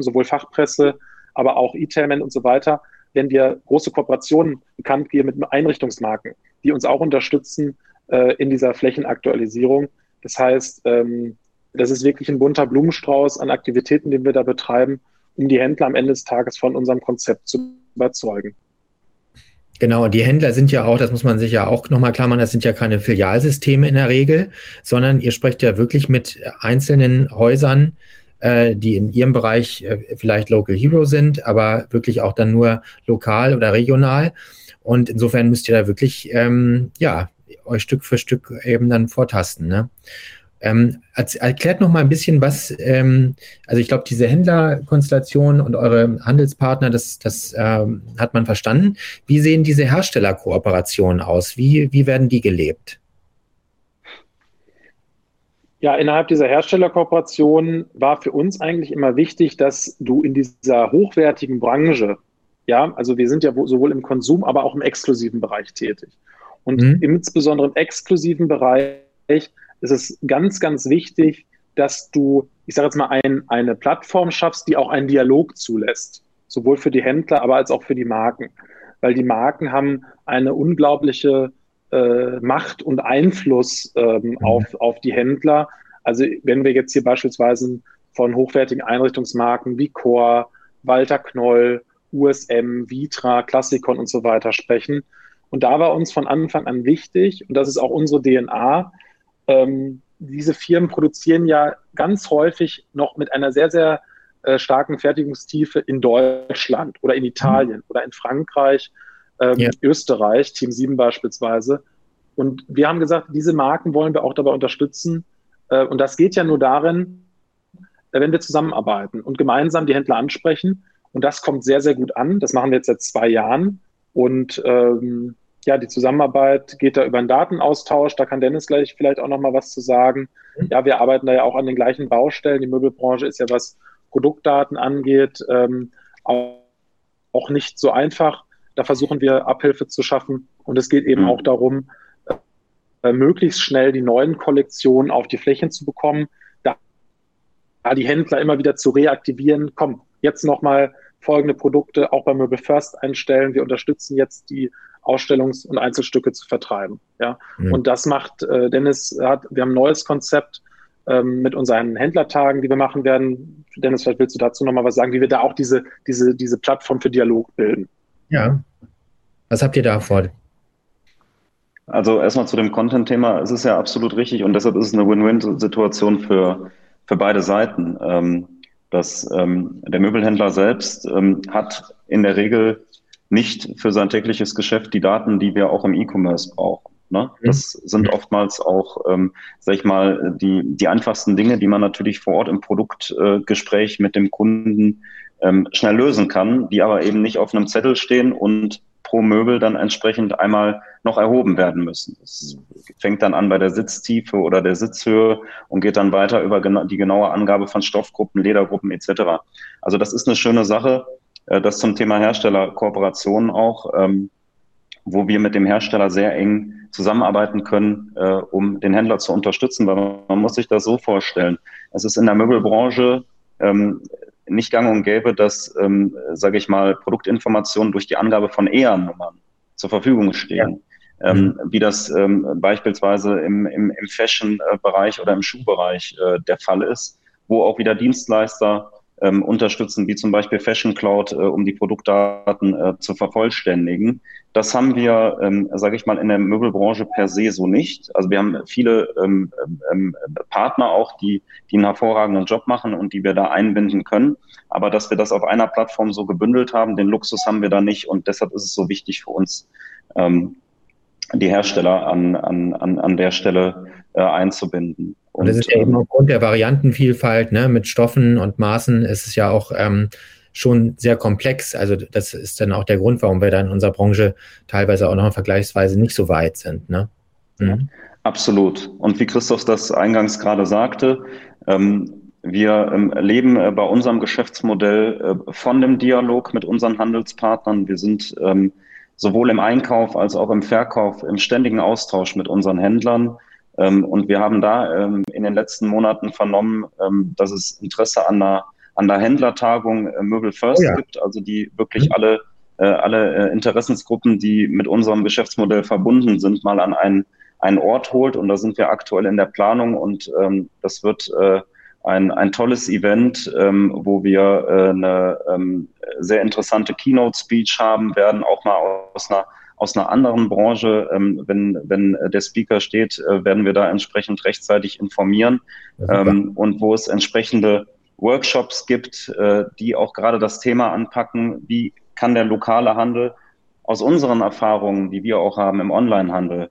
D: sowohl Fachpresse, aber auch E-Tailment und so weiter, wenn wir große Kooperationen bekannt geben mit Einrichtungsmarken, die uns auch unterstützen äh, in dieser Flächenaktualisierung. Das heißt, ähm, das ist wirklich ein bunter Blumenstrauß an Aktivitäten, den wir da betreiben, um die Händler am Ende des Tages von unserem Konzept zu überzeugen.
C: Genau, die Händler sind ja auch, das muss man sich ja auch nochmal klar machen, das sind ja keine Filialsysteme in der Regel, sondern ihr sprecht ja wirklich mit einzelnen Häusern, äh, die in ihrem Bereich äh, vielleicht Local Hero sind, aber wirklich auch dann nur lokal oder regional. Und insofern müsst ihr da wirklich, ähm, ja, euch Stück für Stück eben dann vortasten. Ne? Ähm, erklärt noch mal ein bisschen, was, ähm, also ich glaube, diese Händlerkonstellation und eure Handelspartner, das, das ähm, hat man verstanden. Wie sehen diese Herstellerkooperationen aus? Wie, wie werden die gelebt?
D: Ja, innerhalb dieser Herstellerkooperation war für uns eigentlich immer wichtig, dass du in dieser hochwertigen Branche, ja, also wir sind ja sowohl im Konsum, aber auch im exklusiven Bereich tätig. Und mhm. insbesondere im exklusiven Bereich ist es ganz, ganz wichtig, dass du, ich sage jetzt mal, ein, eine Plattform schaffst, die auch einen Dialog zulässt. Sowohl für die Händler, aber als auch für die Marken. Weil die Marken haben eine unglaubliche äh, Macht und Einfluss ähm, mhm. auf, auf die Händler. Also wenn wir jetzt hier beispielsweise von hochwertigen Einrichtungsmarken wie Core, Walter Knoll, USM, Vitra, Klassikon und so weiter sprechen. Und da war uns von Anfang an wichtig, und das ist auch unsere DNA, ähm, diese Firmen produzieren ja ganz häufig noch mit einer sehr, sehr äh, starken Fertigungstiefe in Deutschland oder in Italien oder in Frankreich, ähm, ja. Österreich, Team 7 beispielsweise. Und wir haben gesagt, diese Marken wollen wir auch dabei unterstützen. Äh, und das geht ja nur darin, äh, wenn wir zusammenarbeiten und gemeinsam die Händler ansprechen. Und das kommt sehr, sehr gut an. Das machen wir jetzt seit zwei Jahren. Und ähm, ja, die Zusammenarbeit geht da über einen Datenaustausch. Da kann Dennis gleich vielleicht auch noch mal was zu sagen. Mhm. Ja, wir arbeiten da ja auch an den gleichen Baustellen. Die Möbelbranche ist ja, was Produktdaten angeht, ähm, auch, auch nicht so einfach. Da versuchen wir Abhilfe zu schaffen. Und es geht eben mhm. auch darum, äh, möglichst schnell die neuen Kollektionen auf die Flächen zu bekommen. Da, da die Händler immer wieder zu reaktivieren. Komm, jetzt noch mal folgende Produkte auch bei Möbel First einstellen. Wir unterstützen jetzt die Ausstellungs- und Einzelstücke zu vertreiben. Ja? Mhm. Und das macht äh, Dennis, hat, wir haben ein neues Konzept ähm, mit unseren Händlertagen, die wir machen werden. Dennis, vielleicht willst du dazu nochmal was sagen, wie wir da auch diese, diese, diese Plattform für Dialog bilden.
C: Ja. Was habt ihr da vor?
E: Also erstmal zu dem Content-Thema. Es ist ja absolut richtig und deshalb ist es eine Win-Win-Situation für, für beide Seiten. Ähm, dass ähm, der Möbelhändler selbst ähm, hat in der Regel nicht für sein tägliches Geschäft die Daten, die wir auch im E-Commerce brauchen. Ne? Mhm. Das sind oftmals auch, ähm, sag ich mal, die, die einfachsten Dinge, die man natürlich vor Ort im Produktgespräch äh, mit dem Kunden ähm, schnell lösen kann, die aber eben nicht auf einem Zettel stehen und pro Möbel dann entsprechend einmal noch erhoben werden müssen. Das fängt dann an bei der Sitztiefe oder der Sitzhöhe und geht dann weiter über die genaue Angabe von Stoffgruppen, Ledergruppen etc. Also das ist eine schöne Sache. Äh, das zum Thema Herstellerkooperation auch, ähm, wo wir mit dem Hersteller sehr eng zusammenarbeiten können, äh, um den Händler zu unterstützen, weil man muss sich das so vorstellen. Es ist in der Möbelbranche ähm, nicht gang und gäbe, dass, ähm, sage ich mal, Produktinformationen durch die Angabe von EA-Nummern zur Verfügung stehen. Ja. Ähm, mhm. wie das ähm, beispielsweise im, im, im Fashion-Bereich oder im Schuhbereich äh, der Fall ist, wo auch wieder Dienstleister ähm, unterstützen, wie zum Beispiel Fashion Cloud, äh, um die Produktdaten äh, zu vervollständigen. Das haben wir, ähm, sage ich mal, in der Möbelbranche per se so nicht. Also wir haben viele ähm, ähm, Partner auch, die, die einen hervorragenden Job machen und die wir da einbinden können. Aber dass wir das auf einer Plattform so gebündelt haben, den Luxus haben wir da nicht und deshalb ist es so wichtig für uns, ähm, die Hersteller an, an, an, an der Stelle äh, einzubinden.
C: Und das ist ja eben aufgrund der Variantenvielfalt ne, mit Stoffen und Maßen ist es ja auch ähm, schon sehr komplex. Also das ist dann auch der Grund, warum wir da in unserer Branche teilweise auch noch vergleichsweise nicht so weit sind. Ne?
E: Mhm. Absolut. Und wie Christoph das eingangs gerade sagte, ähm, wir ähm, leben äh, bei unserem Geschäftsmodell äh, von dem Dialog mit unseren Handelspartnern. Wir sind ähm, sowohl im Einkauf als auch im Verkauf im ständigen Austausch mit unseren Händlern. Ähm, und wir haben da ähm, in den letzten Monaten vernommen, ähm, dass es Interesse an der, an der Händlertagung äh, Möbel First oh ja. gibt, also die wirklich alle, äh, alle äh, Interessensgruppen, die mit unserem Geschäftsmodell verbunden sind, mal an einen, einen Ort holt. Und da sind wir aktuell in der Planung und das wird ein, ein tolles Event, ähm, wo wir äh, eine ähm, sehr interessante Keynote-Speech haben werden, auch mal aus einer aus einer anderen Branche, ähm, wenn, wenn der Speaker steht, äh, werden wir da entsprechend rechtzeitig informieren. Ähm, und wo es entsprechende Workshops gibt, äh, die auch gerade das Thema anpacken, wie kann der lokale Handel aus unseren Erfahrungen, die wir auch haben im Onlinehandel,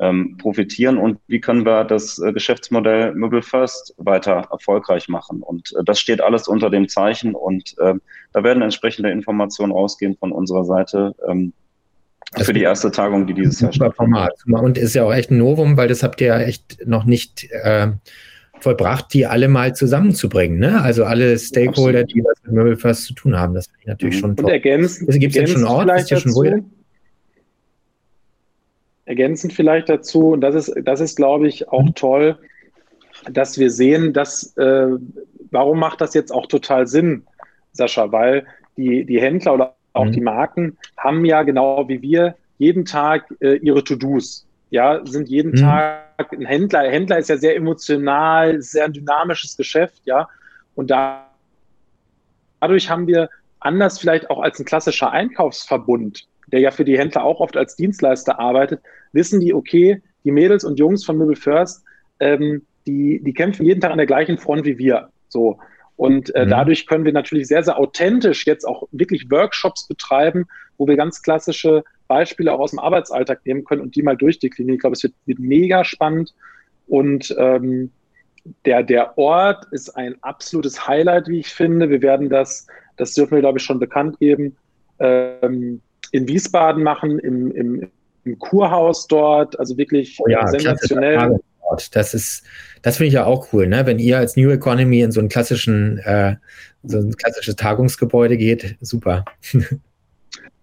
E: ähm, profitieren und wie können wir das äh, Geschäftsmodell Möbel First weiter erfolgreich machen. Und äh, das steht alles unter dem Zeichen und äh, da werden entsprechende Informationen rausgehen von unserer Seite. Ähm, das für die erste Tagung, die dieses Jahr
C: stattfindet. Und ist ja auch echt ein Novum, weil das habt ihr ja echt noch nicht äh, vollbracht, die alle mal zusammenzubringen. Ne? Also alle Stakeholder, Absolut. die was mit Möbel First zu tun haben. Das finde ich natürlich mhm. schon
D: toll. Und ergänzend, also gibt es schon Ort? Vielleicht schon dazu, ergänzend vielleicht dazu, und das ist, das ist glaube ich, auch mhm. toll, dass wir sehen, dass, äh, warum macht das jetzt auch total Sinn, Sascha? Weil die, die Händler oder auch mhm. die Marken haben ja genau wie wir jeden Tag äh, ihre To-Dos. Ja, sind jeden mhm. Tag ein Händler. Ein Händler ist ja sehr emotional, sehr ein dynamisches Geschäft, ja. Und da, dadurch haben wir anders vielleicht auch als ein klassischer Einkaufsverbund, der ja für die Händler auch oft als Dienstleister arbeitet, wissen die, okay, die Mädels und Jungs von Möbel First, ähm, die, die kämpfen jeden Tag an der gleichen Front wie wir. So. Und äh, mhm. dadurch können wir natürlich sehr, sehr authentisch jetzt auch wirklich Workshops betreiben, wo wir ganz klassische Beispiele auch aus dem Arbeitsalltag nehmen können und die mal durchdeklinieren. Ich glaube, es wird, wird mega spannend. Und ähm, der, der Ort ist ein absolutes Highlight, wie ich finde. Wir werden das, das dürfen wir, glaube ich, schon bekannt geben, ähm, in Wiesbaden machen, im, im, im Kurhaus dort. Also wirklich oh ja, sensationell.
C: Das ist, das finde ich ja auch cool, ne? Wenn ihr als New Economy in so einen klassischen, äh, so ein klassisches Tagungsgebäude geht, super. [LAUGHS]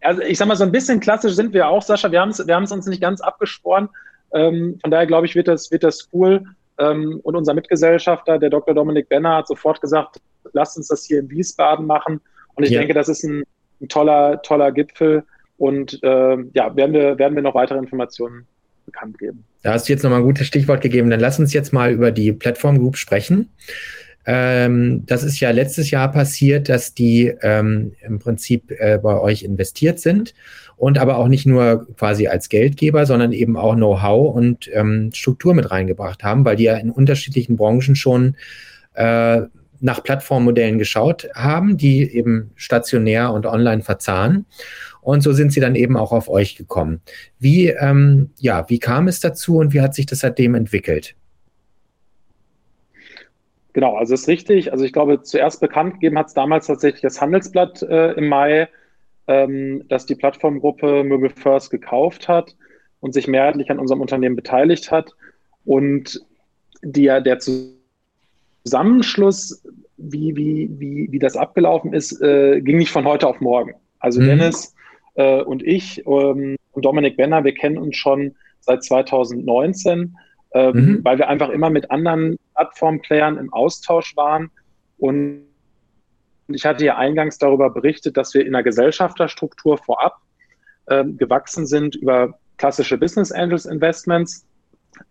D: Also ich sag mal, so ein bisschen klassisch sind wir auch, Sascha. Wir haben es wir uns nicht ganz abgesporen. Ähm, von daher glaube ich, wird das, wird das cool. Ähm, und unser Mitgesellschafter, der Dr. Dominik Benner, hat sofort gesagt, lasst uns das hier in Wiesbaden machen. Und ich ja. denke, das ist ein, ein, toller, toller Gipfel. Und äh, ja, werden wir, werden wir noch weitere Informationen bekannt geben.
C: Da hast du jetzt nochmal ein gutes Stichwort gegeben. Dann lass uns jetzt mal über die Plattform Group sprechen. Ähm, das ist ja letztes Jahr passiert, dass die ähm, im Prinzip äh, bei euch investiert sind und aber auch nicht nur quasi als Geldgeber, sondern eben auch Know-how und ähm, Struktur mit reingebracht haben, weil die ja in unterschiedlichen Branchen schon äh, nach Plattformmodellen geschaut haben, die eben stationär und online verzahnen. Und so sind sie dann eben auch auf euch gekommen. Wie, ähm, ja, wie kam es dazu und wie hat sich das seitdem entwickelt?
D: Genau, also ist richtig. Also ich glaube, zuerst bekannt gegeben hat es damals tatsächlich das Handelsblatt äh, im Mai, ähm, dass die Plattformgruppe Möbel First gekauft hat und sich mehrheitlich an unserem Unternehmen beteiligt hat. Und die, der Zusammenschluss, wie, wie, wie, wie das abgelaufen ist, äh, ging nicht von heute auf morgen. Also mhm. Dennis äh, und ich ähm, und Dominik Benner, wir kennen uns schon seit 2019 ähm, mhm. weil wir einfach immer mit anderen Plattformplayern im Austausch waren. Und ich hatte ja eingangs darüber berichtet, dass wir in der Gesellschafterstruktur vorab ähm, gewachsen sind über klassische Business Angels Investments,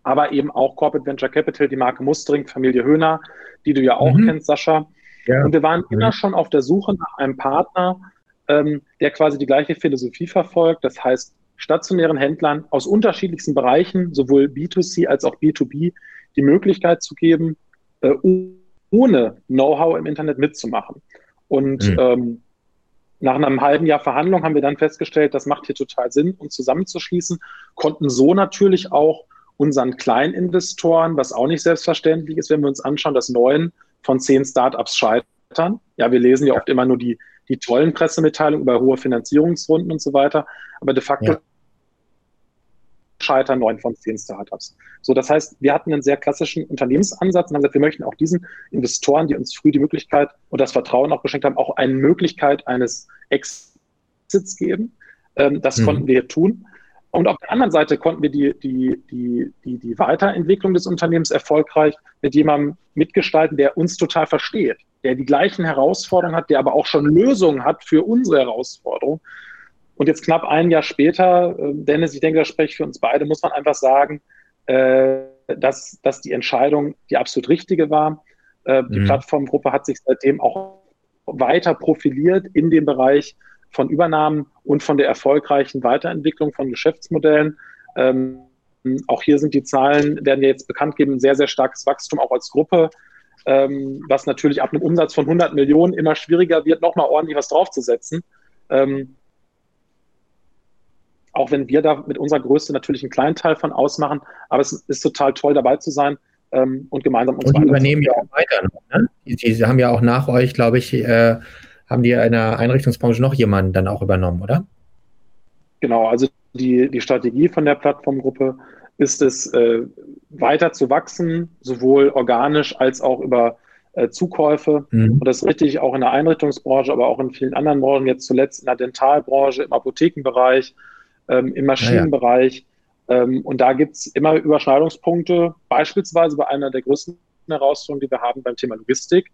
D: aber eben auch Corporate Venture Capital, die Marke Mustering, Familie Höhner, die du ja auch mhm. kennst, Sascha. Ja. Und wir waren mhm. immer schon auf der Suche nach einem Partner, ähm, der quasi die gleiche Philosophie verfolgt. Das heißt, stationären Händlern aus unterschiedlichsten Bereichen, sowohl B2C als auch B2B, die Möglichkeit zu geben, äh, ohne Know-how im Internet mitzumachen. Und mhm. ähm, nach einem halben Jahr Verhandlung haben wir dann festgestellt, das macht hier total Sinn, uns zusammenzuschließen, konnten so natürlich auch unseren Kleininvestoren, was auch nicht selbstverständlich ist, wenn wir uns anschauen, dass neun von zehn Startups scheitern. Ja, wir lesen ja oft immer nur die, die tollen Pressemitteilungen über hohe Finanzierungsrunden und so weiter. Aber de facto ja scheitern neun von zehn Startups. So, das heißt, wir hatten einen sehr klassischen Unternehmensansatz und haben gesagt, wir möchten auch diesen Investoren, die uns früh die Möglichkeit und das Vertrauen auch geschenkt haben, auch eine Möglichkeit eines Exits geben. Ähm, das mhm. konnten wir tun. Und auf der anderen Seite konnten wir die, die, die, die, die Weiterentwicklung des Unternehmens erfolgreich mit jemandem mitgestalten, der uns total versteht, der die gleichen Herausforderungen hat, der aber auch schon Lösungen hat für unsere Herausforderungen. Und jetzt knapp ein Jahr später, äh, Dennis, ich denke, das spreche ich für uns beide, muss man einfach sagen, äh, dass, dass die Entscheidung die absolut richtige war. Äh, die mhm. Plattformgruppe hat sich seitdem auch weiter profiliert in dem Bereich von Übernahmen und von der erfolgreichen Weiterentwicklung von Geschäftsmodellen. Ähm, auch hier sind die Zahlen, werden jetzt bekannt geben, sehr, sehr starkes Wachstum auch als Gruppe, ähm, was natürlich ab einem Umsatz von 100 Millionen immer schwieriger wird, nochmal ordentlich was draufzusetzen. Ähm, auch wenn wir da mit unserer Größe natürlich einen kleinen Teil von ausmachen, aber es ist total toll dabei zu sein ähm, und gemeinsam
C: uns Und die übernehmen ja auch weiter ne? die, die, haben ja auch nach euch, glaube ich, äh, haben die in der Einrichtungsbranche noch jemanden dann auch übernommen, oder?
D: Genau, also die, die Strategie von der Plattformgruppe ist es, äh, weiter zu wachsen, sowohl organisch als auch über äh, Zukäufe. Mhm. Und das ist richtig auch in der Einrichtungsbranche, aber auch in vielen anderen Branchen, jetzt zuletzt in der Dentalbranche, im Apothekenbereich, ähm, im Maschinenbereich. Ja, ja. Ähm, und da gibt es immer Überschneidungspunkte, beispielsweise bei einer der größten Herausforderungen, die wir haben beim Thema Logistik,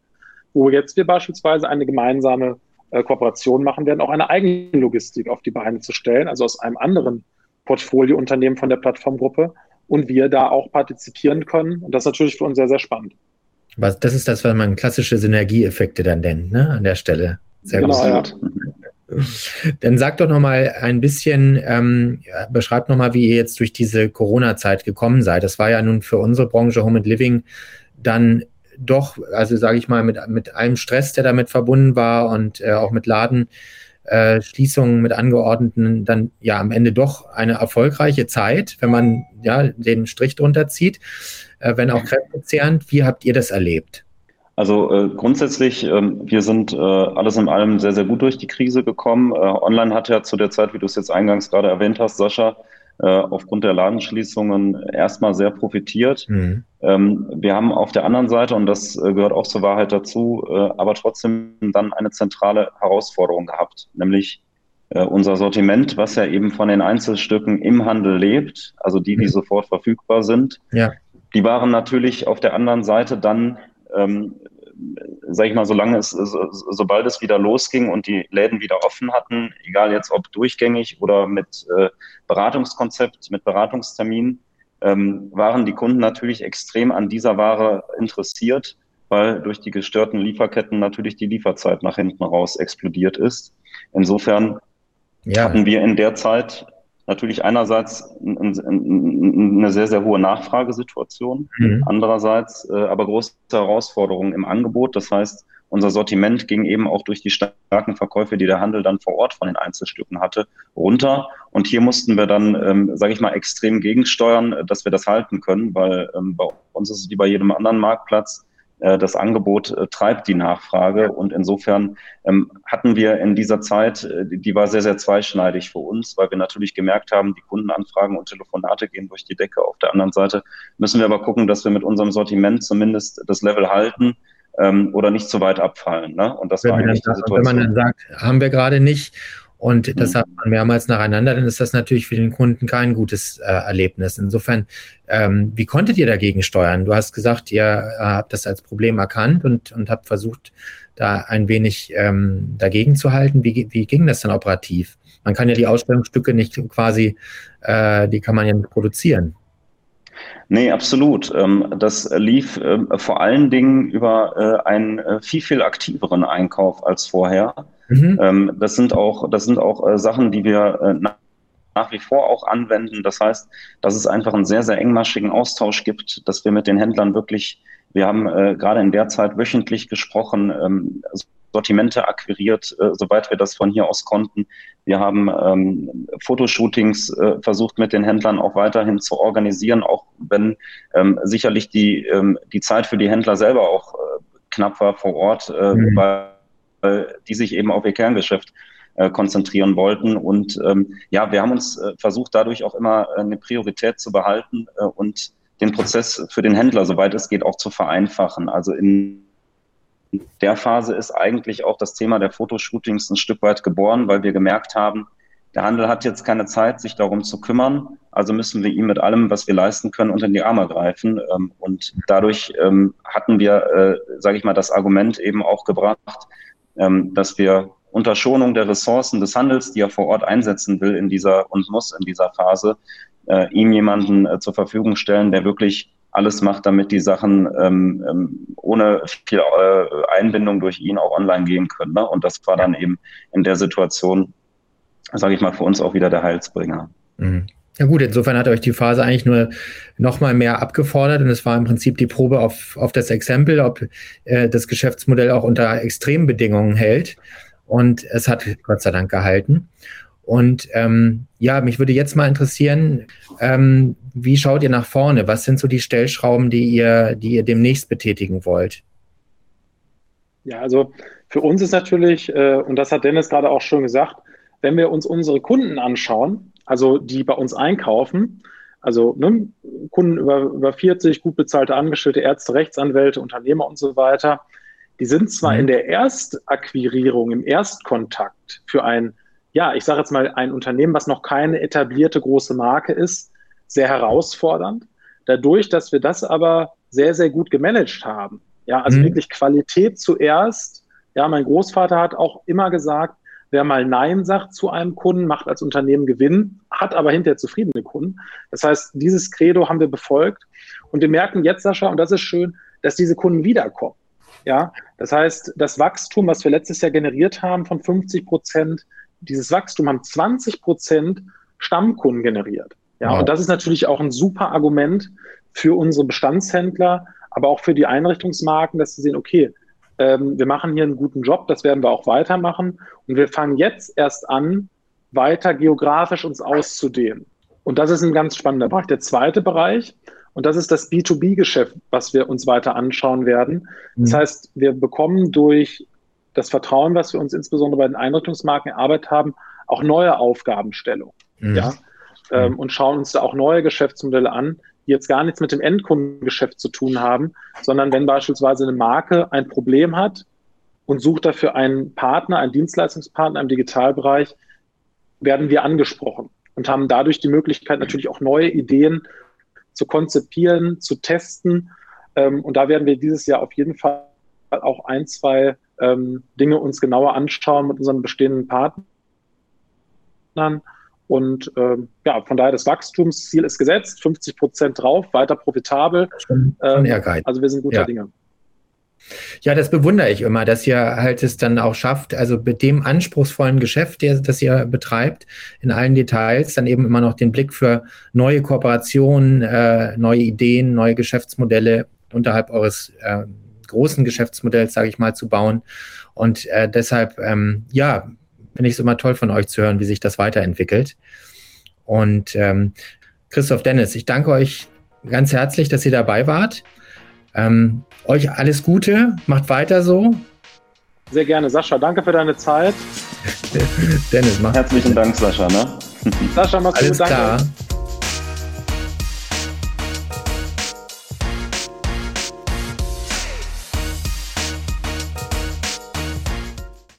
D: wo jetzt wir beispielsweise eine gemeinsame äh, Kooperation machen werden, auch eine eigene Logistik auf die Beine zu stellen, also aus einem anderen Portfoliounternehmen von der Plattformgruppe und wir da auch partizipieren können. Und das ist natürlich für uns sehr, sehr spannend.
C: Was, das ist das, was man klassische Synergieeffekte dann nennt, ne, an der Stelle.
D: Sehr genau, gut. Ja.
C: Dann sag doch noch mal ein bisschen, ähm, beschreibt noch mal, wie ihr jetzt durch diese Corona-Zeit gekommen seid. Das war ja nun für unsere Branche Home and Living dann doch, also sage ich mal, mit, mit allem Stress, der damit verbunden war und äh, auch mit Ladenschließungen, äh, mit Angeordneten, dann ja am Ende doch eine erfolgreiche Zeit, wenn man ja den Strich drunter zieht, äh, wenn auch kräftezehrend. Wie habt ihr das erlebt?
E: Also äh, grundsätzlich, ähm, wir sind äh, alles in allem sehr, sehr gut durch die Krise gekommen. Äh, Online hat ja zu der Zeit, wie du es jetzt eingangs gerade erwähnt hast, Sascha, aufgrund der Ladenschließungen erstmal sehr profitiert. Mhm. Ähm, wir haben auf der anderen Seite, und das äh, gehört auch zur Wahrheit dazu, äh, aber trotzdem dann eine zentrale Herausforderung gehabt, nämlich äh, unser Sortiment, was ja eben von den Einzelstücken im Handel lebt, also die, die mhm. sofort verfügbar sind. Ja. Die waren natürlich auf der anderen Seite dann ähm, sag ich mal, solange es, so, sobald es wieder losging und die Läden wieder offen hatten, egal jetzt ob durchgängig oder mit äh, Beratungskonzept, mit Beratungstermin, ähm, waren die Kunden natürlich extrem an dieser Ware interessiert weil durch die gestörten Lieferketten natürlich die Lieferzeit nach hinten raus explodiert ist. Insofern ja. hatten wir in der Zeit natürlich einerseits eine sehr, sehr hohe Nachfragesituation, mhm. andererseits äh, aber große Herausforderungen im Angebot. Das heißt, unser Sortiment ging eben auch durch die starken Verkäufe, die der Handel dann vor Ort von den Einzelstücken hatte, runter. Und hier mussten wir dann, ähm, sage ich mal, extrem gegensteuern, dass wir das halten können, weil ähm, bei uns ist es wie bei jedem anderen Marktplatz, äh, das Angebot äh, treibt die Nachfrage. Und insofern ähm, hatten wir in dieser Zeit, äh, die war sehr, sehr zweischneidig für uns, weil wir natürlich gemerkt haben, die Kundenanfragen und Telefonate gehen durch die Decke. Auf der anderen Seite müssen wir aber gucken, dass wir mit unserem Sortiment zumindest das Level halten ähm, oder nicht zu weit abfallen. Ne? Und das
C: wenn war eigentlich die Situation. Wenn man dann sagt, haben wir gerade nicht und mhm. das hat man mehrmals nacheinander, dann ist das natürlich für den Kunden kein gutes äh, Erlebnis. Insofern, ähm, wie konntet ihr dagegen steuern? Du hast gesagt, ihr äh, habt das als Problem erkannt und, und habt versucht, da ein wenig ähm, dagegen zu halten. Wie, wie ging das dann operativ? Man kann ja die Ausstellungsstücke nicht quasi, äh, die kann man ja nicht produzieren.
E: Nee, absolut. Ähm, das lief ähm, vor allen Dingen über äh, einen äh, viel, viel aktiveren Einkauf als vorher. Mhm. Ähm, das sind auch, das sind auch äh, Sachen, die wir nach wie vor auch anwenden. Das heißt, dass es einfach einen sehr, sehr engmaschigen Austausch gibt, dass wir mit den Händlern wirklich, wir haben gerade in der Zeit wöchentlich gesprochen, Sortimente akquiriert, äh, soweit wir das von hier aus konnten. Wir haben ähm, Fotoshootings äh, versucht mit den Händlern auch weiterhin zu organisieren, auch wenn ähm, sicherlich die, ähm, die Zeit für die Händler selber auch äh, knapp war vor Ort, äh, mhm. weil die sich eben auf ihr Kerngeschäft äh, konzentrieren wollten. Und ähm, ja, wir haben uns äh, versucht, dadurch auch immer eine Priorität zu behalten äh, und den Prozess für den Händler, soweit es geht, auch zu vereinfachen. Also in der Phase ist eigentlich auch das Thema der Fotoshootings ein Stück weit geboren, weil wir gemerkt haben, der Handel hat jetzt keine Zeit, sich darum zu kümmern. Also müssen wir ihm mit allem, was wir leisten können, unter die Arme greifen. Ähm, und dadurch ähm, hatten wir, äh, sage ich mal, das Argument eben auch gebracht, ähm, dass wir unter Schonung der Ressourcen des Handels, die er vor Ort einsetzen will in dieser und muss in dieser Phase, äh, ihm jemanden äh, zur Verfügung stellen, der wirklich alles macht, damit die Sachen ähm, ähm, ohne viel äh, Einbindung durch ihn auch online gehen können. Ne? Und das war dann eben in der Situation, sage ich mal, für uns auch wieder der Heilsbringer.
C: Mhm. Ja gut, insofern hat euch die Phase eigentlich nur noch mal mehr abgefordert und es war im Prinzip die Probe auf, auf das Exempel, ob äh, das Geschäftsmodell auch unter Extrembedingungen hält. Und es hat Gott sei Dank gehalten. Und ähm, ja, mich würde jetzt mal interessieren, ähm, wie schaut ihr nach vorne? Was sind so die Stellschrauben, die ihr, die ihr demnächst betätigen wollt?
D: Ja, also für uns ist natürlich, äh, und das hat Dennis gerade auch schon gesagt, wenn wir uns unsere Kunden anschauen, also die bei uns einkaufen, also ne, Kunden über, über 40, gut bezahlte Angestellte, Ärzte, Rechtsanwälte, Unternehmer und so weiter, die sind zwar mhm. in der Erstakquirierung, im Erstkontakt für ein ja, ich sage jetzt mal, ein Unternehmen, was noch keine etablierte große Marke ist, sehr herausfordernd. Dadurch, dass wir das aber sehr, sehr gut gemanagt haben. Ja, also mhm. wirklich Qualität zuerst. Ja, mein Großvater hat auch immer gesagt, wer mal Nein sagt zu einem Kunden, macht als Unternehmen Gewinn, hat aber hinterher zufriedene Kunden. Das heißt, dieses Credo haben wir befolgt. Und wir merken jetzt, Sascha, und das ist schön, dass diese Kunden wiederkommen. Ja, das heißt, das Wachstum, was wir letztes Jahr generiert haben von 50 Prozent, dieses Wachstum haben 20 Prozent Stammkunden generiert. Ja, wow. und das ist natürlich auch ein super Argument für unsere Bestandshändler, aber auch für die Einrichtungsmarken, dass sie sehen, okay, ähm, wir machen hier einen guten Job, das werden wir auch weitermachen. Und wir fangen jetzt erst an, weiter geografisch uns auszudehnen. Und das ist ein ganz spannender Bereich. Der zweite Bereich, und das ist das B2B-Geschäft, was wir uns weiter anschauen werden. Das mhm. heißt, wir bekommen durch das Vertrauen, was wir uns insbesondere bei den Einrichtungsmarken erarbeitet haben, auch neue Aufgabenstellungen. Mhm. Ja? Ähm, mhm. und schauen uns da auch neue Geschäftsmodelle an, die jetzt gar nichts mit dem Endkundengeschäft zu tun haben, sondern wenn beispielsweise eine Marke ein Problem hat und sucht dafür einen Partner, einen Dienstleistungspartner im Digitalbereich, werden wir angesprochen und haben dadurch die Möglichkeit, natürlich auch neue Ideen zu konzipieren, zu testen. Ähm, und da werden wir dieses Jahr auf jeden Fall auch ein, zwei ähm, Dinge uns genauer anschauen mit unseren bestehenden Partnern. Und ähm, ja, von daher das Wachstumsziel ist gesetzt, 50 Prozent drauf, weiter profitabel.
C: Schon, schon
D: ähm, also wir sind guter ja. Dinge.
C: Ja, das bewundere ich immer, dass ihr halt es dann auch schafft, also mit dem anspruchsvollen Geschäft, der, das ihr betreibt, in allen Details, dann eben immer noch den Blick für neue Kooperationen, äh, neue Ideen, neue Geschäftsmodelle unterhalb eures äh, großen Geschäftsmodells, sage ich mal, zu bauen. Und äh, deshalb, ähm, ja, finde ich es immer toll von euch zu hören, wie sich das weiterentwickelt. Und ähm, Christoph Dennis, ich danke euch ganz herzlich, dass ihr dabei wart. Ähm, euch alles Gute, macht weiter so.
D: Sehr gerne, Sascha. Danke für deine Zeit. [LAUGHS]
E: Dennis, mach. Herzlichen Dank, Sascha. Ne?
C: Sascha, mach's alles gut. Danke. Klar.